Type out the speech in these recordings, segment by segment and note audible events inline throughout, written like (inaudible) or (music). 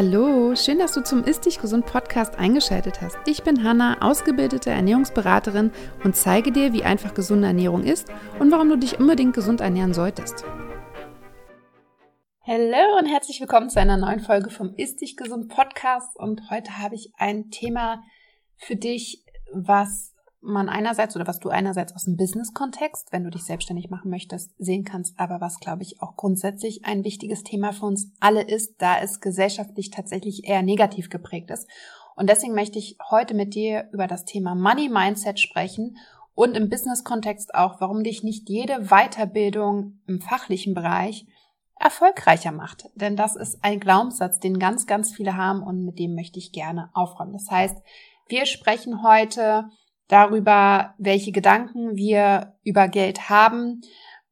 Hallo, schön, dass du zum Ist Dich Gesund Podcast eingeschaltet hast. Ich bin Hanna, ausgebildete Ernährungsberaterin und zeige dir, wie einfach gesunde Ernährung ist und warum du dich unbedingt gesund ernähren solltest. Hallo und herzlich willkommen zu einer neuen Folge vom Ist Dich Gesund Podcast und heute habe ich ein Thema für dich, was man einerseits oder was du einerseits aus dem Business-Kontext, wenn du dich selbstständig machen möchtest, sehen kannst, aber was, glaube ich, auch grundsätzlich ein wichtiges Thema für uns alle ist, da es gesellschaftlich tatsächlich eher negativ geprägt ist. Und deswegen möchte ich heute mit dir über das Thema Money Mindset sprechen und im Business-Kontext auch, warum dich nicht jede Weiterbildung im fachlichen Bereich erfolgreicher macht. Denn das ist ein Glaubenssatz, den ganz, ganz viele haben und mit dem möchte ich gerne aufräumen. Das heißt, wir sprechen heute darüber, welche Gedanken wir über Geld haben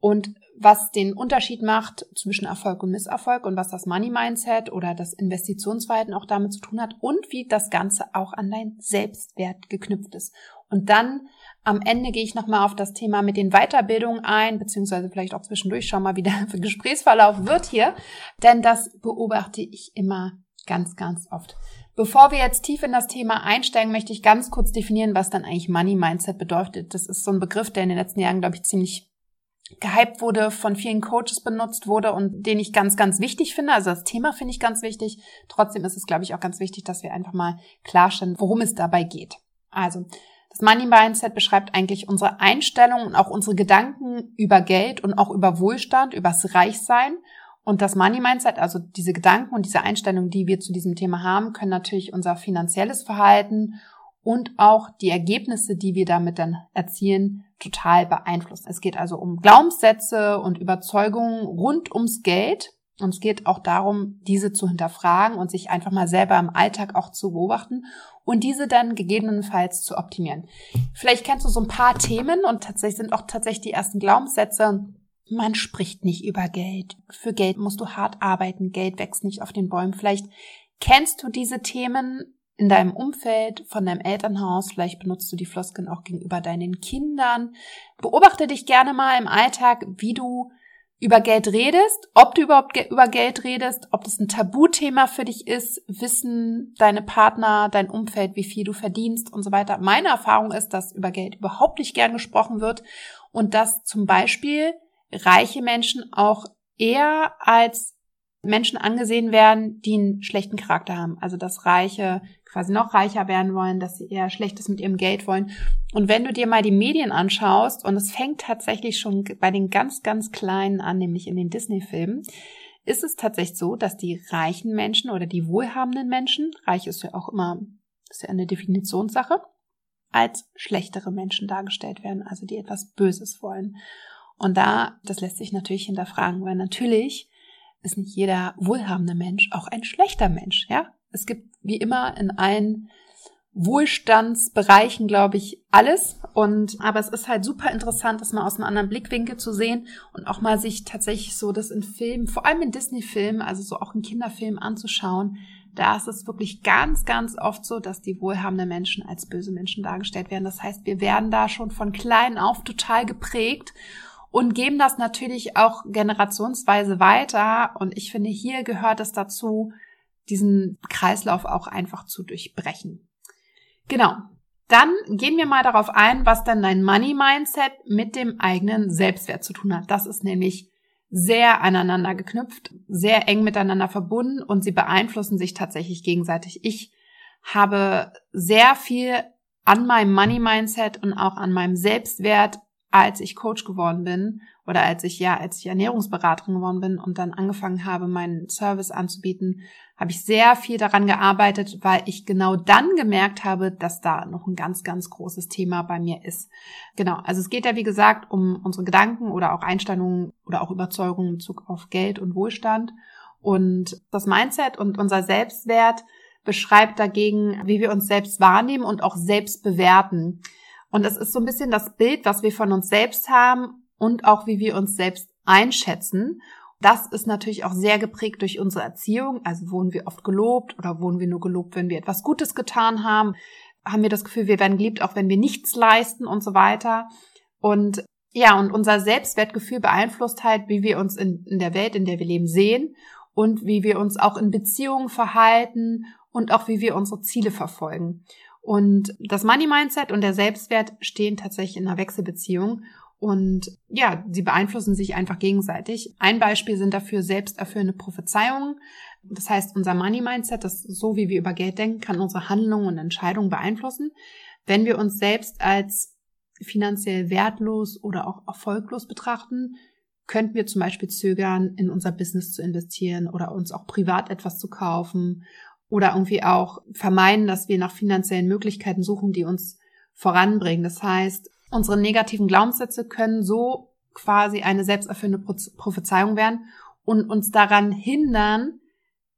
und was den Unterschied macht zwischen Erfolg und Misserfolg und was das Money Mindset oder das Investitionsverhalten auch damit zu tun hat und wie das Ganze auch an dein Selbstwert geknüpft ist. Und dann am Ende gehe ich nochmal auf das Thema mit den Weiterbildungen ein, beziehungsweise vielleicht auch zwischendurch schau mal, wie der (laughs) Gesprächsverlauf wird hier, denn das beobachte ich immer ganz, ganz oft. Bevor wir jetzt tief in das Thema einsteigen, möchte ich ganz kurz definieren, was dann eigentlich Money Mindset bedeutet. Das ist so ein Begriff, der in den letzten Jahren, glaube ich, ziemlich gehypt wurde, von vielen Coaches benutzt wurde und den ich ganz, ganz wichtig finde. Also das Thema finde ich ganz wichtig. Trotzdem ist es, glaube ich, auch ganz wichtig, dass wir einfach mal klarstellen, worum es dabei geht. Also, das Money Mindset beschreibt eigentlich unsere Einstellung und auch unsere Gedanken über Geld und auch über Wohlstand, übers Reichsein und das Money Mindset, also diese Gedanken und diese Einstellungen, die wir zu diesem Thema haben, können natürlich unser finanzielles Verhalten und auch die Ergebnisse, die wir damit dann erzielen, total beeinflussen. Es geht also um Glaubenssätze und Überzeugungen rund ums Geld. Und es geht auch darum, diese zu hinterfragen und sich einfach mal selber im Alltag auch zu beobachten und diese dann gegebenenfalls zu optimieren. Vielleicht kennst du so ein paar Themen und tatsächlich sind auch tatsächlich die ersten Glaubenssätze man spricht nicht über Geld. Für Geld musst du hart arbeiten. Geld wächst nicht auf den Bäumen. Vielleicht kennst du diese Themen in deinem Umfeld, von deinem Elternhaus. Vielleicht benutzt du die Floskeln auch gegenüber deinen Kindern. Beobachte dich gerne mal im Alltag, wie du über Geld redest, ob du überhaupt über Geld redest, ob das ein Tabuthema für dich ist, wissen deine Partner, dein Umfeld, wie viel du verdienst und so weiter. Meine Erfahrung ist, dass über Geld überhaupt nicht gern gesprochen wird und dass zum Beispiel reiche Menschen auch eher als Menschen angesehen werden, die einen schlechten Charakter haben. Also dass Reiche quasi noch reicher werden wollen, dass sie eher Schlechtes mit ihrem Geld wollen. Und wenn du dir mal die Medien anschaust, und es fängt tatsächlich schon bei den ganz, ganz Kleinen an, nämlich in den Disney-Filmen, ist es tatsächlich so, dass die reichen Menschen oder die wohlhabenden Menschen, reich ist ja auch immer, ist ja eine Definitionssache, als schlechtere Menschen dargestellt werden, also die etwas Böses wollen. Und da, das lässt sich natürlich hinterfragen, weil natürlich ist nicht jeder wohlhabende Mensch auch ein schlechter Mensch, ja? Es gibt wie immer in allen Wohlstandsbereichen, glaube ich, alles. Und, aber es ist halt super interessant, das mal aus einem anderen Blickwinkel zu sehen und auch mal sich tatsächlich so das in Filmen, vor allem in Disney-Filmen, also so auch in Kinderfilmen anzuschauen. Da ist es wirklich ganz, ganz oft so, dass die wohlhabenden Menschen als böse Menschen dargestellt werden. Das heißt, wir werden da schon von klein auf total geprägt und geben das natürlich auch generationsweise weiter. Und ich finde, hier gehört es dazu, diesen Kreislauf auch einfach zu durchbrechen. Genau. Dann gehen wir mal darauf ein, was dann dein Money Mindset mit dem eigenen Selbstwert zu tun hat. Das ist nämlich sehr aneinander geknüpft, sehr eng miteinander verbunden und sie beeinflussen sich tatsächlich gegenseitig. Ich habe sehr viel an meinem Money Mindset und auch an meinem Selbstwert als ich Coach geworden bin oder als ich ja, als ich Ernährungsberaterin geworden bin und dann angefangen habe, meinen Service anzubieten, habe ich sehr viel daran gearbeitet, weil ich genau dann gemerkt habe, dass da noch ein ganz, ganz großes Thema bei mir ist. Genau. Also es geht ja, wie gesagt, um unsere Gedanken oder auch Einstellungen oder auch Überzeugungen in Bezug auf Geld und Wohlstand. Und das Mindset und unser Selbstwert beschreibt dagegen, wie wir uns selbst wahrnehmen und auch selbst bewerten. Und es ist so ein bisschen das Bild, was wir von uns selbst haben und auch wie wir uns selbst einschätzen. Das ist natürlich auch sehr geprägt durch unsere Erziehung. Also wurden wir oft gelobt oder wurden wir nur gelobt, wenn wir etwas Gutes getan haben? Haben wir das Gefühl, wir werden geliebt, auch wenn wir nichts leisten und so weiter? Und ja, und unser Selbstwertgefühl beeinflusst halt, wie wir uns in, in der Welt, in der wir leben, sehen und wie wir uns auch in Beziehungen verhalten und auch wie wir unsere Ziele verfolgen. Und das Money Mindset und der Selbstwert stehen tatsächlich in einer Wechselbeziehung. Und ja, sie beeinflussen sich einfach gegenseitig. Ein Beispiel sind dafür selbsterfüllende Prophezeiungen. Das heißt, unser Money Mindset, das so wie wir über Geld denken, kann unsere Handlungen und Entscheidungen beeinflussen. Wenn wir uns selbst als finanziell wertlos oder auch erfolglos betrachten, könnten wir zum Beispiel zögern, in unser Business zu investieren oder uns auch privat etwas zu kaufen oder irgendwie auch vermeiden, dass wir nach finanziellen Möglichkeiten suchen, die uns voranbringen. Das heißt, unsere negativen Glaubenssätze können so quasi eine selbsterfüllende Prophezeiung werden und uns daran hindern,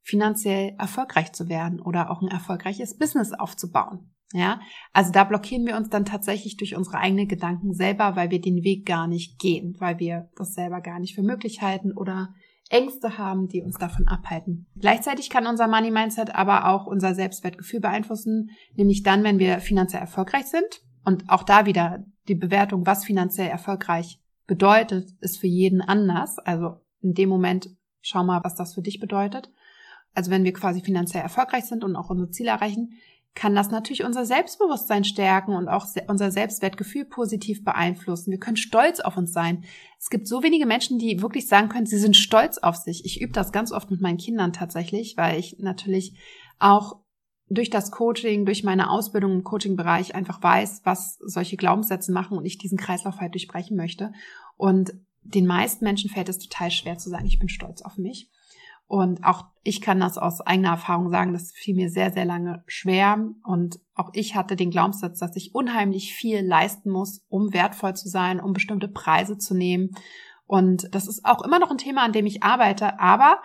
finanziell erfolgreich zu werden oder auch ein erfolgreiches Business aufzubauen. Ja, also da blockieren wir uns dann tatsächlich durch unsere eigenen Gedanken selber, weil wir den Weg gar nicht gehen, weil wir das selber gar nicht für möglich halten oder Ängste haben, die uns davon abhalten. Gleichzeitig kann unser Money Mindset aber auch unser Selbstwertgefühl beeinflussen, nämlich dann, wenn wir finanziell erfolgreich sind. Und auch da wieder die Bewertung, was finanziell erfolgreich bedeutet, ist für jeden anders. Also in dem Moment schau mal, was das für dich bedeutet. Also wenn wir quasi finanziell erfolgreich sind und auch unsere Ziele erreichen, kann das natürlich unser Selbstbewusstsein stärken und auch unser Selbstwertgefühl positiv beeinflussen. Wir können stolz auf uns sein. Es gibt so wenige Menschen, die wirklich sagen können, sie sind stolz auf sich. Ich übe das ganz oft mit meinen Kindern tatsächlich, weil ich natürlich auch durch das Coaching, durch meine Ausbildung im Coaching-Bereich einfach weiß, was solche Glaubenssätze machen und ich diesen Kreislauf halt durchbrechen möchte. Und den meisten Menschen fällt es total schwer zu sagen, ich bin stolz auf mich. Und auch ich kann das aus eigener Erfahrung sagen, das fiel mir sehr, sehr lange schwer. Und auch ich hatte den Glaubenssatz, dass ich unheimlich viel leisten muss, um wertvoll zu sein, um bestimmte Preise zu nehmen. Und das ist auch immer noch ein Thema, an dem ich arbeite. Aber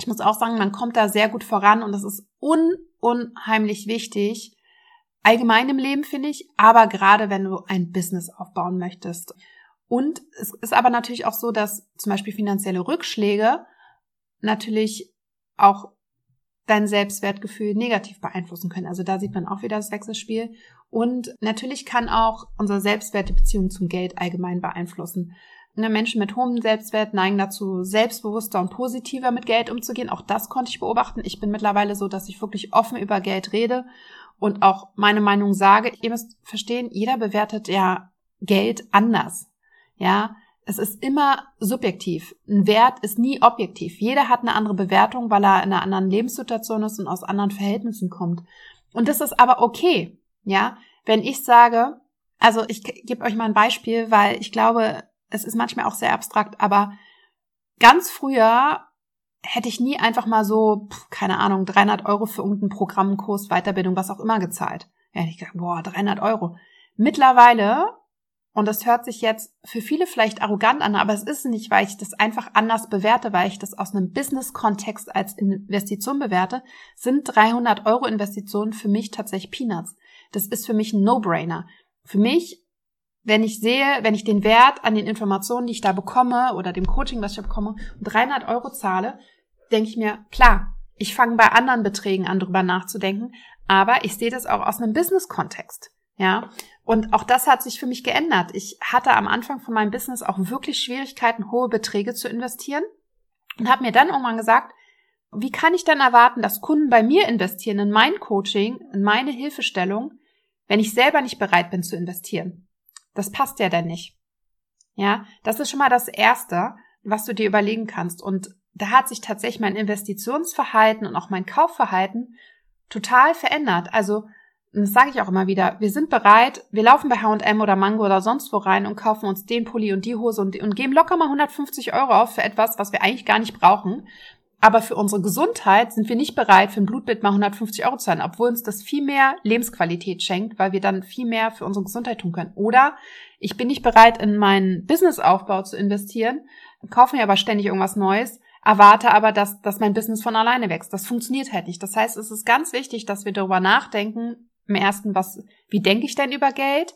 ich muss auch sagen, man kommt da sehr gut voran und das ist un unheimlich wichtig. Allgemein im Leben finde ich, aber gerade wenn du ein Business aufbauen möchtest. Und es ist aber natürlich auch so, dass zum Beispiel finanzielle Rückschläge natürlich auch dein Selbstwertgefühl negativ beeinflussen können. Also da sieht man auch wieder das Wechselspiel. Und natürlich kann auch unsere Selbstwert die Beziehung zum Geld allgemein beeinflussen. Ne, Menschen mit hohem Selbstwert neigen dazu, selbstbewusster und positiver mit Geld umzugehen. Auch das konnte ich beobachten. Ich bin mittlerweile so, dass ich wirklich offen über Geld rede und auch meine Meinung sage. Ihr müsst verstehen, jeder bewertet ja Geld anders. Ja, es ist immer subjektiv. Ein Wert ist nie objektiv. Jeder hat eine andere Bewertung, weil er in einer anderen Lebenssituation ist und aus anderen Verhältnissen kommt. Und das ist aber okay. Ja, wenn ich sage, also ich gebe euch mal ein Beispiel, weil ich glaube, es ist manchmal auch sehr abstrakt, aber ganz früher hätte ich nie einfach mal so, keine Ahnung, 300 Euro für irgendeinen Programmkurs, Weiterbildung, was auch immer gezahlt. Ja, ich gedacht, boah, 300 Euro. Mittlerweile und das hört sich jetzt für viele vielleicht arrogant an, aber es ist nicht, weil ich das einfach anders bewerte, weil ich das aus einem Business-Kontext als Investition bewerte, sind 300 Euro Investitionen für mich tatsächlich Peanuts. Das ist für mich ein No-Brainer. Für mich, wenn ich sehe, wenn ich den Wert an den Informationen, die ich da bekomme oder dem Coaching, was ich bekomme, 300 Euro zahle, denke ich mir, klar, ich fange bei anderen Beträgen an, drüber nachzudenken, aber ich sehe das auch aus einem Business-Kontext. Ja, und auch das hat sich für mich geändert. Ich hatte am Anfang von meinem Business auch wirklich Schwierigkeiten, hohe Beträge zu investieren und habe mir dann irgendwann gesagt, wie kann ich dann erwarten, dass Kunden bei mir investieren in mein Coaching, in meine Hilfestellung, wenn ich selber nicht bereit bin zu investieren? Das passt ja dann nicht. Ja, das ist schon mal das Erste, was du dir überlegen kannst. Und da hat sich tatsächlich mein Investitionsverhalten und auch mein Kaufverhalten total verändert. Also das sage ich auch immer wieder, wir sind bereit, wir laufen bei H&M oder Mango oder sonst wo rein und kaufen uns den Pulli und die Hose und, und geben locker mal 150 Euro auf für etwas, was wir eigentlich gar nicht brauchen. Aber für unsere Gesundheit sind wir nicht bereit, für ein Blutbild mal 150 Euro zu zahlen, obwohl uns das viel mehr Lebensqualität schenkt, weil wir dann viel mehr für unsere Gesundheit tun können. Oder ich bin nicht bereit, in meinen Businessaufbau zu investieren, kaufe mir aber ständig irgendwas Neues, erwarte aber, dass, dass mein Business von alleine wächst. Das funktioniert halt nicht. Das heißt, es ist ganz wichtig, dass wir darüber nachdenken, im ersten, was, wie denke ich denn über Geld?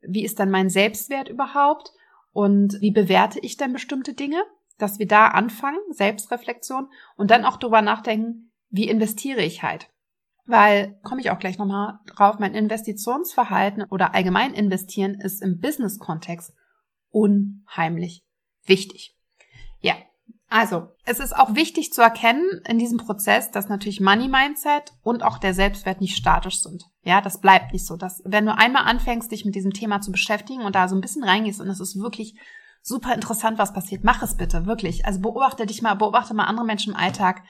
Wie ist dann mein Selbstwert überhaupt? Und wie bewerte ich denn bestimmte Dinge? Dass wir da anfangen, Selbstreflexion und dann auch darüber nachdenken, wie investiere ich halt? Weil, komme ich auch gleich nochmal drauf, mein Investitionsverhalten oder allgemein investieren ist im Business-Kontext unheimlich wichtig. Ja, Also, es ist auch wichtig zu erkennen in diesem Prozess, dass natürlich Money Mindset und auch der Selbstwert nicht statisch sind. Ja, das bleibt nicht so. Dass, wenn du einmal anfängst, dich mit diesem Thema zu beschäftigen und da so ein bisschen reingehst und es ist wirklich super interessant, was passiert, mach es bitte, wirklich. Also beobachte dich mal, beobachte mal andere Menschen im Alltag.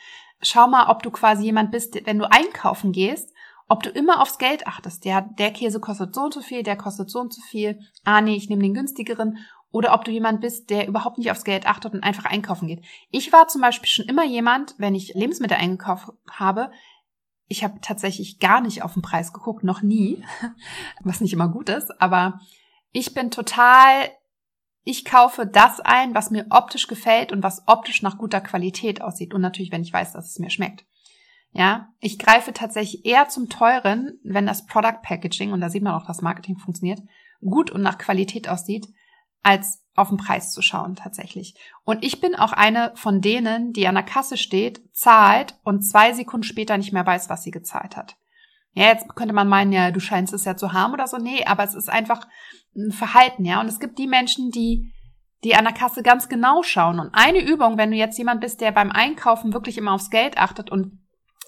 Schau mal, ob du quasi jemand bist, wenn du einkaufen gehst, ob du immer aufs Geld achtest. Der, der Käse kostet so und so viel, der kostet so und so viel. Ah, nee, ich nehme den günstigeren oder ob du jemand bist, der überhaupt nicht aufs Geld achtet und einfach einkaufen geht. Ich war zum Beispiel schon immer jemand, wenn ich Lebensmittel eingekauft habe, ich habe tatsächlich gar nicht auf den Preis geguckt, noch nie, (laughs) was nicht immer gut ist, aber ich bin total, ich kaufe das ein, was mir optisch gefällt und was optisch nach guter Qualität aussieht und natürlich, wenn ich weiß, dass es mir schmeckt. Ja, ich greife tatsächlich eher zum teuren, wenn das Product Packaging, und da sieht man auch, dass Marketing funktioniert, gut und nach Qualität aussieht, als auf den Preis zu schauen tatsächlich. Und ich bin auch eine von denen, die an der Kasse steht, zahlt und zwei Sekunden später nicht mehr weiß, was sie gezahlt hat. Ja, jetzt könnte man meinen, ja, du scheinst es ja zu haben oder so. Nee, aber es ist einfach ein Verhalten, ja. Und es gibt die Menschen, die, die an der Kasse ganz genau schauen. Und eine Übung, wenn du jetzt jemand bist, der beim Einkaufen wirklich immer aufs Geld achtet und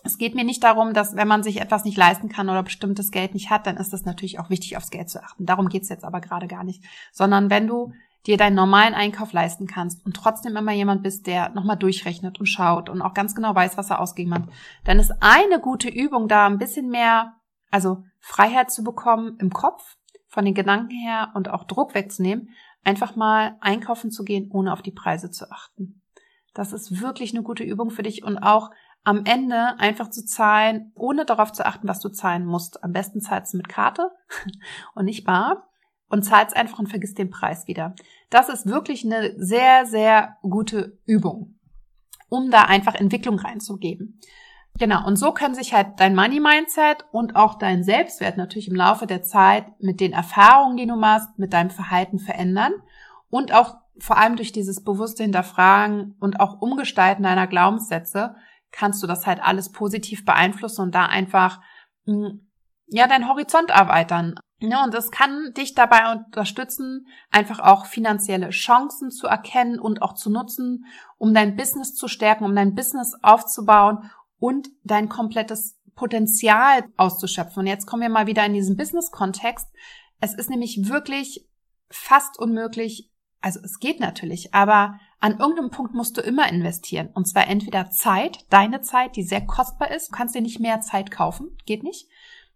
es geht mir nicht darum, dass wenn man sich etwas nicht leisten kann oder bestimmtes Geld nicht hat, dann ist es natürlich auch wichtig, aufs Geld zu achten. Darum geht's jetzt aber gerade gar nicht. Sondern wenn du dir deinen normalen Einkauf leisten kannst und trotzdem immer jemand bist, der nochmal durchrechnet und schaut und auch ganz genau weiß, was er ausgegeben hat, dann ist eine gute Übung da ein bisschen mehr, also Freiheit zu bekommen im Kopf, von den Gedanken her und auch Druck wegzunehmen, einfach mal einkaufen zu gehen, ohne auf die Preise zu achten. Das ist wirklich eine gute Übung für dich und auch am Ende einfach zu zahlen, ohne darauf zu achten, was du zahlen musst. Am besten zahlst du mit Karte (laughs) und nicht bar und zahlst einfach und vergisst den Preis wieder. Das ist wirklich eine sehr, sehr gute Übung, um da einfach Entwicklung reinzugeben. Genau, und so können sich halt dein Money-Mindset und auch dein Selbstwert natürlich im Laufe der Zeit mit den Erfahrungen, die du machst, mit deinem Verhalten verändern und auch vor allem durch dieses bewusste Hinterfragen und auch Umgestalten deiner Glaubenssätze kannst du das halt alles positiv beeinflussen und da einfach hm, ja deinen Horizont erweitern. Ja, und das kann dich dabei unterstützen, einfach auch finanzielle Chancen zu erkennen und auch zu nutzen, um dein Business zu stärken, um dein Business aufzubauen und dein komplettes Potenzial auszuschöpfen. Und jetzt kommen wir mal wieder in diesen Business-Kontext. Es ist nämlich wirklich fast unmöglich, also es geht natürlich, aber an irgendeinem Punkt musst du immer investieren. Und zwar entweder Zeit, deine Zeit, die sehr kostbar ist. Du kannst dir nicht mehr Zeit kaufen. Geht nicht.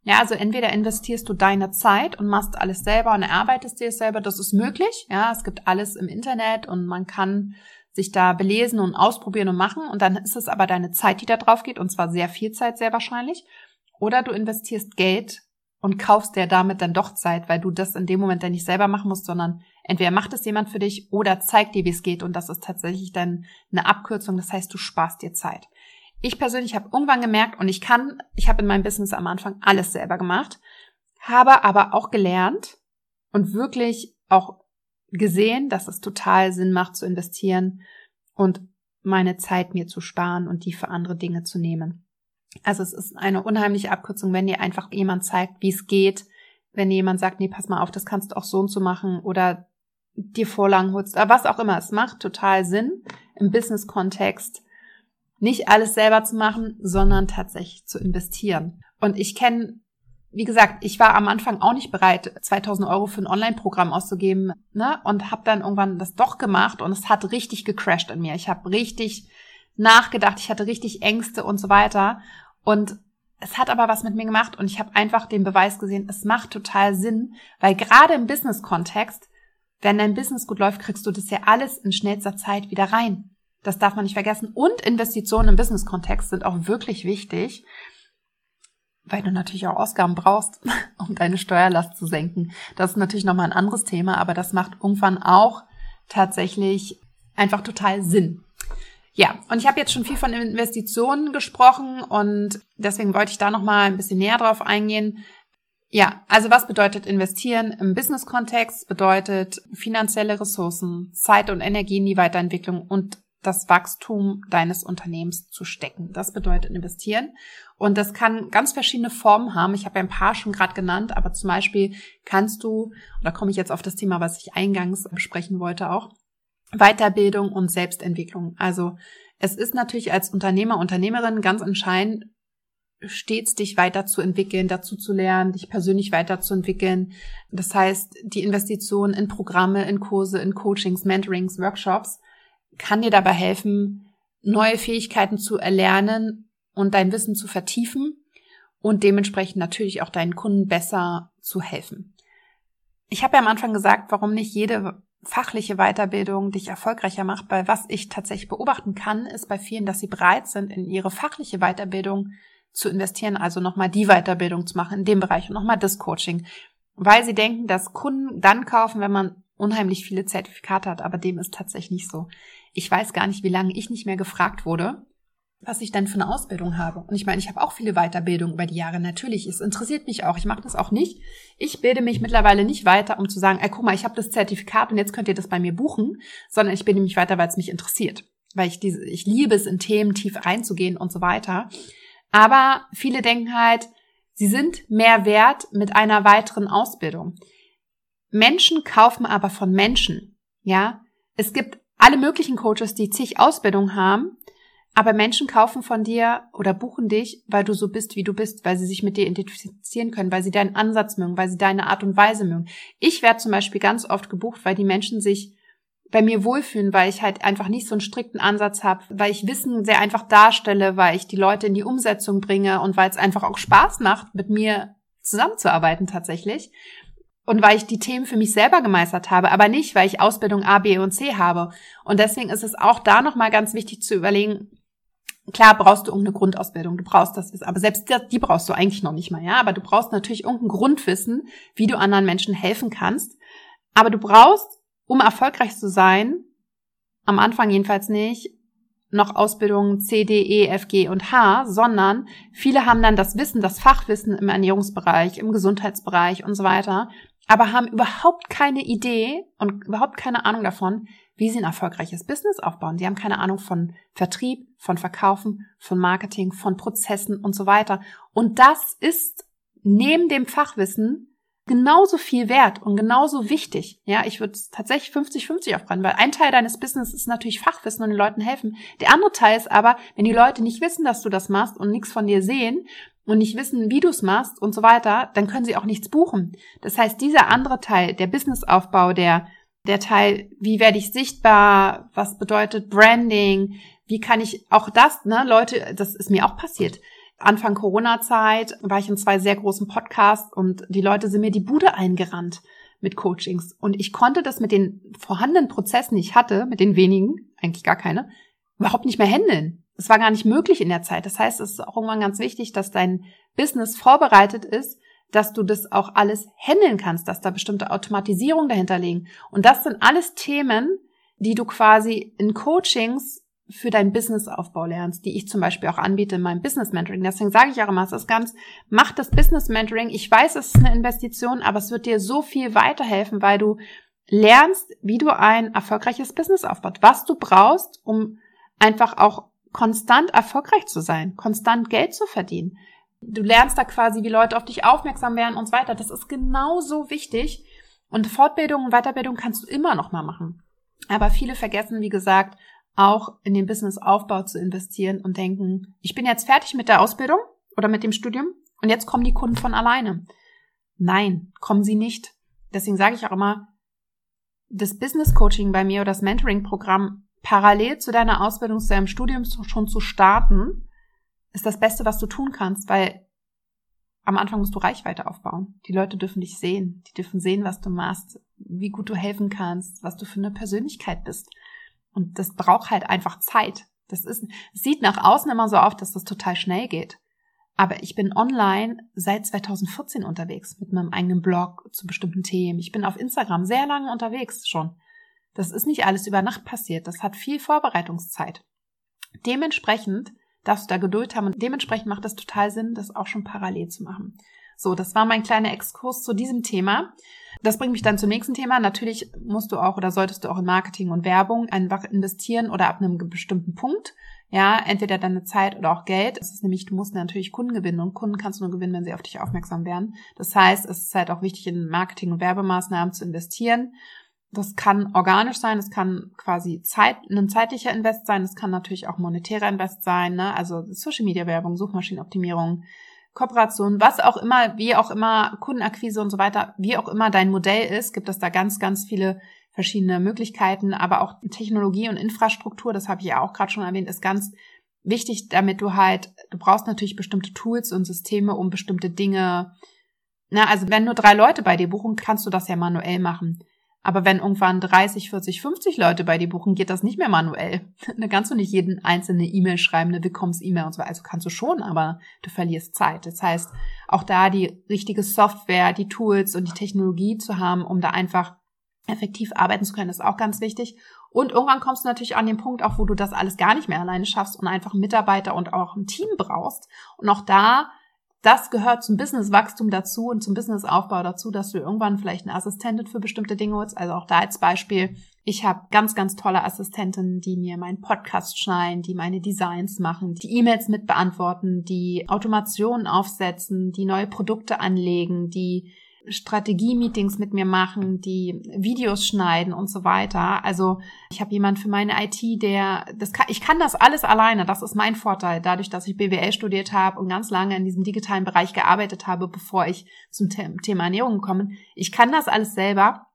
Ja, also entweder investierst du deine Zeit und machst alles selber und erarbeitest dir es selber. Das ist möglich. Ja, es gibt alles im Internet und man kann sich da belesen und ausprobieren und machen. Und dann ist es aber deine Zeit, die da drauf geht. Und zwar sehr viel Zeit, sehr wahrscheinlich. Oder du investierst Geld und kaufst dir damit dann doch Zeit, weil du das in dem Moment dann nicht selber machen musst, sondern entweder macht es jemand für dich oder zeigt dir, wie es geht und das ist tatsächlich dann eine Abkürzung, das heißt, du sparst dir Zeit. Ich persönlich habe irgendwann gemerkt und ich kann, ich habe in meinem Business am Anfang alles selber gemacht, habe aber auch gelernt und wirklich auch gesehen, dass es total Sinn macht zu investieren und meine Zeit mir zu sparen und die für andere Dinge zu nehmen. Also es ist eine unheimliche Abkürzung, wenn dir einfach jemand zeigt, wie es geht, wenn dir jemand sagt, nee, pass mal auf, das kannst du auch so und so machen oder dir Vorlagen holst, aber was auch immer. Es macht total Sinn, im Business-Kontext nicht alles selber zu machen, sondern tatsächlich zu investieren. Und ich kenne, wie gesagt, ich war am Anfang auch nicht bereit, 2000 Euro für ein Online-Programm auszugeben, ne? Und habe dann irgendwann das doch gemacht und es hat richtig gecrashed in mir. Ich habe richtig nachgedacht, ich hatte richtig Ängste und so weiter. Und es hat aber was mit mir gemacht und ich habe einfach den Beweis gesehen, es macht total Sinn, weil gerade im Business-Kontext, wenn dein Business gut läuft, kriegst du das ja alles in schnellster Zeit wieder rein. Das darf man nicht vergessen. Und Investitionen im Business-Kontext sind auch wirklich wichtig, weil du natürlich auch Ausgaben brauchst, (laughs) um deine Steuerlast zu senken. Das ist natürlich nochmal ein anderes Thema, aber das macht irgendwann auch tatsächlich einfach total Sinn. Ja, und ich habe jetzt schon viel von Investitionen gesprochen und deswegen wollte ich da noch mal ein bisschen näher drauf eingehen. Ja, also was bedeutet investieren im Business-Kontext? Bedeutet finanzielle Ressourcen, Zeit und Energie in die Weiterentwicklung und das Wachstum deines Unternehmens zu stecken. Das bedeutet investieren. Und das kann ganz verschiedene Formen haben. Ich habe ein paar schon gerade genannt, aber zum Beispiel kannst du, da komme ich jetzt auf das Thema, was ich eingangs besprechen wollte auch, Weiterbildung und Selbstentwicklung. Also es ist natürlich als Unternehmer, Unternehmerin ganz entscheidend, stets dich weiterzuentwickeln, dazu zu lernen, dich persönlich weiterzuentwickeln. Das heißt, die Investition in Programme, in Kurse, in Coachings, Mentorings, Workshops kann dir dabei helfen, neue Fähigkeiten zu erlernen und dein Wissen zu vertiefen und dementsprechend natürlich auch deinen Kunden besser zu helfen. Ich habe ja am Anfang gesagt, warum nicht jede fachliche Weiterbildung dich erfolgreicher macht, weil was ich tatsächlich beobachten kann, ist bei vielen, dass sie bereit sind, in ihre fachliche Weiterbildung zu investieren, also nochmal die Weiterbildung zu machen in dem Bereich und nochmal das Coaching, weil sie denken, dass Kunden dann kaufen, wenn man unheimlich viele Zertifikate hat, aber dem ist tatsächlich nicht so. Ich weiß gar nicht, wie lange ich nicht mehr gefragt wurde, was ich denn für eine Ausbildung habe. Und ich meine, ich habe auch viele Weiterbildungen über die Jahre. Natürlich, es interessiert mich auch. Ich mache das auch nicht. Ich bilde mich mittlerweile nicht weiter, um zu sagen, ey, guck mal, ich habe das Zertifikat und jetzt könnt ihr das bei mir buchen, sondern ich bilde mich weiter, weil es mich interessiert. Weil ich diese, ich liebe es, in Themen tief reinzugehen und so weiter. Aber viele denken halt, sie sind mehr wert mit einer weiteren Ausbildung. Menschen kaufen aber von Menschen. Ja, es gibt alle möglichen Coaches, die zig Ausbildungen haben, aber Menschen kaufen von dir oder buchen dich, weil du so bist, wie du bist, weil sie sich mit dir identifizieren können, weil sie deinen Ansatz mögen, weil sie deine Art und Weise mögen. Ich werde zum Beispiel ganz oft gebucht, weil die Menschen sich bei mir wohlfühlen, weil ich halt einfach nicht so einen strikten Ansatz habe, weil ich Wissen sehr einfach darstelle, weil ich die Leute in die Umsetzung bringe und weil es einfach auch Spaß macht, mit mir zusammenzuarbeiten tatsächlich. Und weil ich die Themen für mich selber gemeistert habe, aber nicht, weil ich Ausbildung A, B und C habe. Und deswegen ist es auch da nochmal ganz wichtig zu überlegen, klar brauchst du irgendeine Grundausbildung, du brauchst das Wissen, aber selbst die brauchst du eigentlich noch nicht mal, ja. Aber du brauchst natürlich irgendein Grundwissen, wie du anderen Menschen helfen kannst. Aber du brauchst um erfolgreich zu sein, am Anfang jedenfalls nicht, noch Ausbildungen C, D, E, F, G und H, sondern viele haben dann das Wissen, das Fachwissen im Ernährungsbereich, im Gesundheitsbereich und so weiter, aber haben überhaupt keine Idee und überhaupt keine Ahnung davon, wie sie ein erfolgreiches Business aufbauen. Sie haben keine Ahnung von Vertrieb, von Verkaufen, von Marketing, von Prozessen und so weiter. Und das ist neben dem Fachwissen genauso viel wert und genauso wichtig. Ja, ich würde tatsächlich 50-50 aufbrennen, weil ein Teil deines Business ist natürlich Fachwissen und den Leuten helfen. Der andere Teil ist aber, wenn die Leute nicht wissen, dass du das machst und nichts von dir sehen und nicht wissen, wie du es machst und so weiter, dann können sie auch nichts buchen. Das heißt, dieser andere Teil, der Businessaufbau, der der Teil, wie werde ich sichtbar, was bedeutet Branding, wie kann ich auch das, ne, Leute, das ist mir auch passiert Anfang Corona-Zeit war ich in zwei sehr großen Podcasts und die Leute sind mir die Bude eingerannt mit Coachings. Und ich konnte das mit den vorhandenen Prozessen, die ich hatte, mit den wenigen, eigentlich gar keine, überhaupt nicht mehr handeln. Es war gar nicht möglich in der Zeit. Das heißt, es ist auch irgendwann ganz wichtig, dass dein Business vorbereitet ist, dass du das auch alles handeln kannst, dass da bestimmte Automatisierung dahinter liegen. Und das sind alles Themen, die du quasi in Coachings für deinen Businessaufbau lernst, die ich zum Beispiel auch anbiete in meinem Business Mentoring. Deswegen sage ich auch immer, es ist ganz, mach das Business Mentoring. Ich weiß, es ist eine Investition, aber es wird dir so viel weiterhelfen, weil du lernst, wie du ein erfolgreiches Business aufbaut, was du brauchst, um einfach auch konstant erfolgreich zu sein, konstant Geld zu verdienen. Du lernst da quasi, wie Leute auf dich aufmerksam werden und so weiter. Das ist genauso wichtig. Und Fortbildung und Weiterbildung kannst du immer noch mal machen. Aber viele vergessen, wie gesagt, auch in den Businessaufbau zu investieren und denken, ich bin jetzt fertig mit der Ausbildung oder mit dem Studium und jetzt kommen die Kunden von alleine. Nein, kommen sie nicht. Deswegen sage ich auch immer, das Business Coaching bei mir oder das Mentoring Programm parallel zu deiner Ausbildung, zu deinem Studium schon zu starten, ist das Beste, was du tun kannst, weil am Anfang musst du Reichweite aufbauen. Die Leute dürfen dich sehen. Die dürfen sehen, was du machst, wie gut du helfen kannst, was du für eine Persönlichkeit bist. Und das braucht halt einfach Zeit. Das ist, es sieht nach außen immer so auf, dass das total schnell geht. Aber ich bin online seit 2014 unterwegs mit meinem eigenen Blog zu bestimmten Themen. Ich bin auf Instagram sehr lange unterwegs schon. Das ist nicht alles über Nacht passiert. Das hat viel Vorbereitungszeit. Dementsprechend darfst du da Geduld haben und dementsprechend macht es total Sinn, das auch schon parallel zu machen. So, das war mein kleiner Exkurs zu diesem Thema. Das bringt mich dann zum nächsten Thema. Natürlich musst du auch oder solltest du auch in Marketing und Werbung einfach investieren oder ab einem bestimmten Punkt. Ja, entweder deine Zeit oder auch Geld. Es ist nämlich, du musst natürlich Kunden gewinnen und Kunden kannst du nur gewinnen, wenn sie auf dich aufmerksam werden. Das heißt, es ist halt auch wichtig, in Marketing und Werbemaßnahmen zu investieren. Das kann organisch sein, das kann quasi Zeit, ein zeitlicher Invest sein, das kann natürlich auch monetärer Invest sein, ne? also Social Media Werbung, Suchmaschinenoptimierung, Kooperation, was auch immer, wie auch immer, Kundenakquise und so weiter, wie auch immer dein Modell ist, gibt es da ganz, ganz viele verschiedene Möglichkeiten, aber auch Technologie und Infrastruktur, das habe ich ja auch gerade schon erwähnt, ist ganz wichtig, damit du halt, du brauchst natürlich bestimmte Tools und Systeme, um bestimmte Dinge, na, also wenn nur drei Leute bei dir buchen, kannst du das ja manuell machen. Aber wenn irgendwann 30, 40, 50 Leute bei dir buchen, geht das nicht mehr manuell. (laughs) Da kannst du nicht jeden einzelne E-Mail schreiben, eine Willkommens-E-Mail und so. Also kannst du schon, aber du verlierst Zeit. Das heißt, auch da die richtige Software, die Tools und die Technologie zu haben, um da einfach effektiv arbeiten zu können, ist auch ganz wichtig. Und irgendwann kommst du natürlich an den Punkt, auch wo du das alles gar nicht mehr alleine schaffst und einfach Mitarbeiter und auch ein Team brauchst. Und auch da das gehört zum Businesswachstum dazu und zum Businessaufbau dazu, dass du irgendwann vielleicht eine Assistentin für bestimmte Dinge holst. Also auch da als Beispiel, ich habe ganz, ganz tolle Assistentinnen, die mir meinen Podcast schneiden, die meine Designs machen, die E-Mails mit beantworten, die Automationen aufsetzen, die neue Produkte anlegen, die Strategie-Meetings mit mir machen, die Videos schneiden und so weiter. Also ich habe jemand für meine IT, der das kann, ich kann das alles alleine. Das ist mein Vorteil, dadurch, dass ich BWL studiert habe und ganz lange in diesem digitalen Bereich gearbeitet habe, bevor ich zum Thema Ernährung komme. Ich kann das alles selber,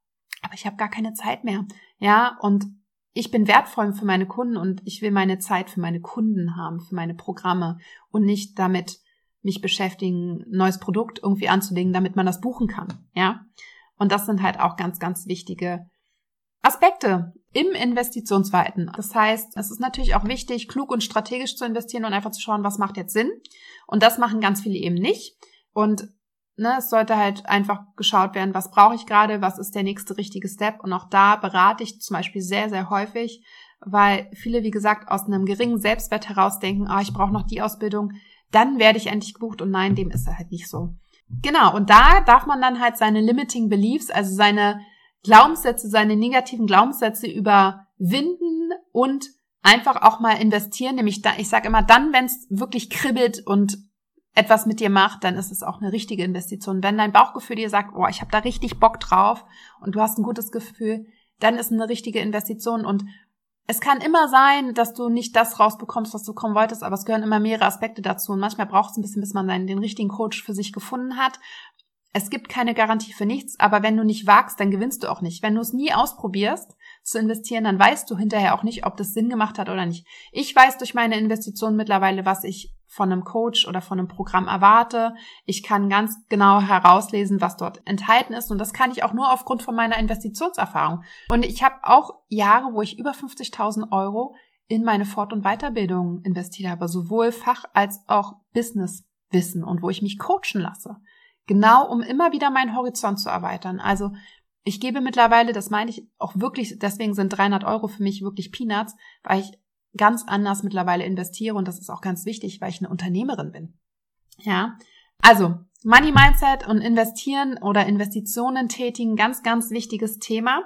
aber ich habe gar keine Zeit mehr. Ja, und ich bin wertvoll für meine Kunden und ich will meine Zeit für meine Kunden haben, für meine Programme und nicht damit mich beschäftigen, neues Produkt irgendwie anzulegen, damit man das buchen kann. Ja. Und das sind halt auch ganz, ganz wichtige Aspekte im Investitionsverhalten. Das heißt, es ist natürlich auch wichtig, klug und strategisch zu investieren und einfach zu schauen, was macht jetzt Sinn. Und das machen ganz viele eben nicht. Und ne, es sollte halt einfach geschaut werden, was brauche ich gerade, was ist der nächste richtige Step. Und auch da berate ich zum Beispiel sehr, sehr häufig, weil viele, wie gesagt, aus einem geringen Selbstwert heraus denken, ah, ich brauche noch die Ausbildung, dann werde ich endlich gebucht und nein, dem ist er halt nicht so. Genau, und da darf man dann halt seine limiting beliefs, also seine Glaubenssätze, seine negativen Glaubenssätze überwinden und einfach auch mal investieren, nämlich da, ich sage immer, dann, wenn es wirklich kribbelt und etwas mit dir macht, dann ist es auch eine richtige Investition. Wenn dein Bauchgefühl dir sagt, oh, ich habe da richtig Bock drauf und du hast ein gutes Gefühl, dann ist eine richtige Investition und es kann immer sein, dass du nicht das rausbekommst, was du kommen wolltest, aber es gehören immer mehrere Aspekte dazu. Und manchmal braucht es ein bisschen, bis man den, richtigen Coach für sich gefunden hat. Es gibt keine Garantie für nichts, aber wenn du nicht wagst, dann gewinnst du auch nicht. Wenn du es nie ausprobierst zu investieren, dann weißt du hinterher auch nicht, ob das Sinn gemacht hat oder nicht. Ich weiß durch meine Investitionen mittlerweile, was ich von einem Coach oder von einem Programm erwarte. Ich kann ganz genau herauslesen, was dort enthalten ist. Und das kann ich auch nur aufgrund von meiner Investitionserfahrung. Und ich habe auch Jahre, wo ich über 50.000 Euro in meine Fort- und Weiterbildung investiert habe, sowohl Fach- als auch Businesswissen und wo ich mich coachen lasse. Genau, um immer wieder meinen Horizont zu erweitern. Also ich gebe mittlerweile, das meine ich auch wirklich, deswegen sind 300 Euro für mich wirklich Peanuts, weil ich ganz anders mittlerweile investiere und das ist auch ganz wichtig, weil ich eine Unternehmerin bin. Ja, also Money Mindset und Investieren oder Investitionen tätigen, ganz, ganz wichtiges Thema.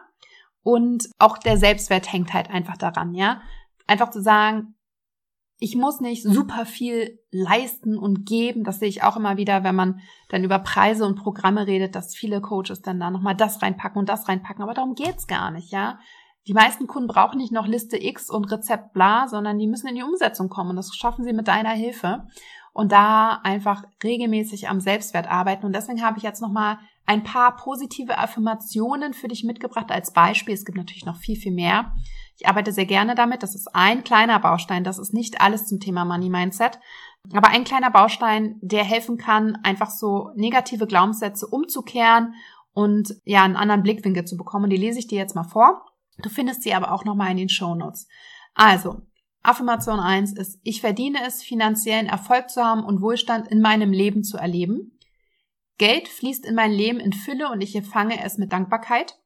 Und auch der Selbstwert hängt halt einfach daran, ja. Einfach zu sagen, ich muss nicht super viel leisten und geben. Das sehe ich auch immer wieder, wenn man dann über Preise und Programme redet, dass viele Coaches dann da nochmal das reinpacken und das reinpacken. Aber darum geht's gar nicht, ja. Die meisten Kunden brauchen nicht noch Liste X und Rezept bla, sondern die müssen in die Umsetzung kommen. Und das schaffen sie mit deiner Hilfe. Und da einfach regelmäßig am Selbstwert arbeiten. Und deswegen habe ich jetzt nochmal ein paar positive Affirmationen für dich mitgebracht als Beispiel. Es gibt natürlich noch viel, viel mehr. Ich arbeite sehr gerne damit. Das ist ein kleiner Baustein. Das ist nicht alles zum Thema Money Mindset. Aber ein kleiner Baustein, der helfen kann, einfach so negative Glaubenssätze umzukehren und ja, einen anderen Blickwinkel zu bekommen. Und die lese ich dir jetzt mal vor. Du findest sie aber auch nochmal in den Show Notes. Also, Affirmation 1 ist, ich verdiene es, finanziellen Erfolg zu haben und Wohlstand in meinem Leben zu erleben. Geld fließt in mein Leben in Fülle und ich empfange es mit Dankbarkeit.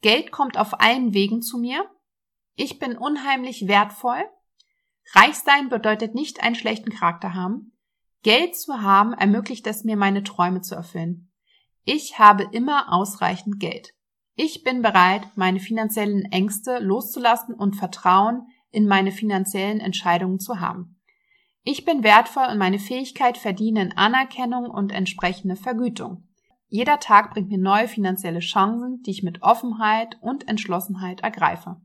Geld kommt auf allen Wegen zu mir. Ich bin unheimlich wertvoll. Reich sein bedeutet nicht einen schlechten Charakter haben. Geld zu haben ermöglicht es mir, meine Träume zu erfüllen. Ich habe immer ausreichend Geld. Ich bin bereit, meine finanziellen Ängste loszulassen und Vertrauen in meine finanziellen Entscheidungen zu haben. Ich bin wertvoll und meine Fähigkeit verdienen Anerkennung und entsprechende Vergütung. Jeder Tag bringt mir neue finanzielle Chancen, die ich mit Offenheit und Entschlossenheit ergreife.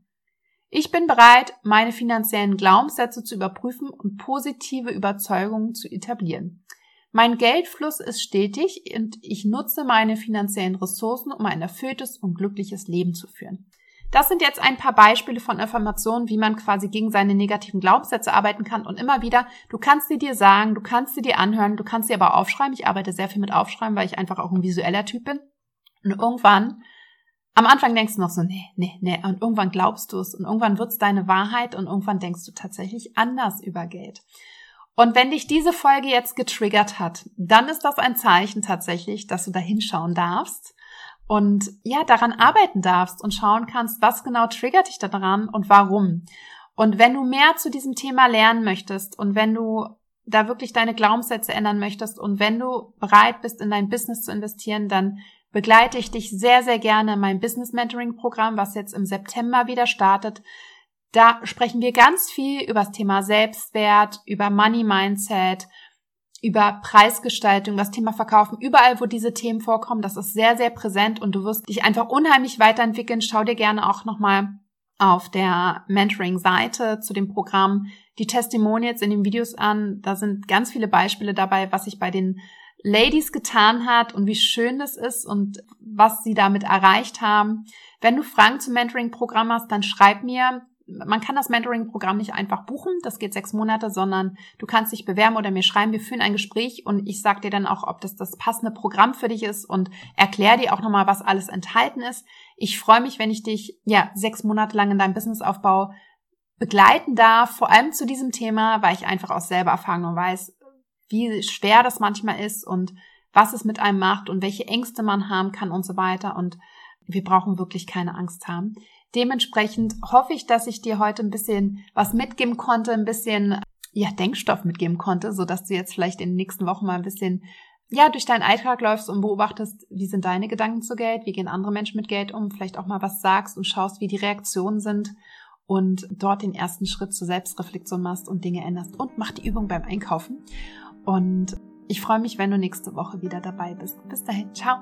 Ich bin bereit, meine finanziellen Glaubenssätze zu überprüfen und positive Überzeugungen zu etablieren. Mein Geldfluss ist stetig und ich nutze meine finanziellen Ressourcen, um ein erfülltes und glückliches Leben zu führen. Das sind jetzt ein paar Beispiele von Affirmationen, wie man quasi gegen seine negativen Glaubenssätze arbeiten kann. Und immer wieder, du kannst sie dir sagen, du kannst sie dir anhören, du kannst sie aber aufschreiben. Ich arbeite sehr viel mit Aufschreiben, weil ich einfach auch ein visueller Typ bin. Und irgendwann, am Anfang denkst du noch so, nee, nee, nee. Und irgendwann glaubst du es. Und irgendwann wird es deine Wahrheit. Und irgendwann denkst du tatsächlich anders über Geld. Und wenn dich diese Folge jetzt getriggert hat, dann ist das ein Zeichen tatsächlich, dass du da hinschauen darfst und ja, daran arbeiten darfst und schauen kannst, was genau triggert dich daran und warum. Und wenn du mehr zu diesem Thema lernen möchtest und wenn du da wirklich deine Glaubenssätze ändern möchtest und wenn du bereit bist, in dein Business zu investieren, dann begleite ich dich sehr, sehr gerne in meinem Business Mentoring Programm, was jetzt im September wieder startet. Da sprechen wir ganz viel über das Thema Selbstwert, über Money Mindset, über Preisgestaltung, das Thema Verkaufen, überall, wo diese Themen vorkommen, das ist sehr, sehr präsent und du wirst dich einfach unheimlich weiterentwickeln. Schau dir gerne auch nochmal auf der Mentoring-Seite zu dem Programm die Testimonials in den Videos an. Da sind ganz viele Beispiele dabei, was sich bei den Ladies getan hat und wie schön das ist und was sie damit erreicht haben. Wenn du Fragen zum Mentoring-Programm hast, dann schreib mir man kann das Mentoring-Programm nicht einfach buchen, das geht sechs Monate, sondern du kannst dich bewerben oder mir schreiben, wir führen ein Gespräch und ich sag dir dann auch, ob das das passende Programm für dich ist und erkläre dir auch nochmal, was alles enthalten ist. Ich freue mich, wenn ich dich ja sechs Monate lang in deinem Businessaufbau begleiten darf, vor allem zu diesem Thema, weil ich einfach aus selber Erfahrung weiß, wie schwer das manchmal ist und was es mit einem macht und welche Ängste man haben kann und so weiter und wir brauchen wirklich keine Angst haben. Dementsprechend hoffe ich, dass ich dir heute ein bisschen was mitgeben konnte, ein bisschen ja, Denkstoff mitgeben konnte, so dass du jetzt vielleicht in den nächsten Wochen mal ein bisschen ja, durch deinen Alltag läufst und beobachtest, wie sind deine Gedanken zu Geld, wie gehen andere Menschen mit Geld um, vielleicht auch mal was sagst und schaust, wie die Reaktionen sind und dort den ersten Schritt zur Selbstreflexion machst und Dinge änderst und mach die Übung beim Einkaufen. Und ich freue mich, wenn du nächste Woche wieder dabei bist. Bis dahin, ciao.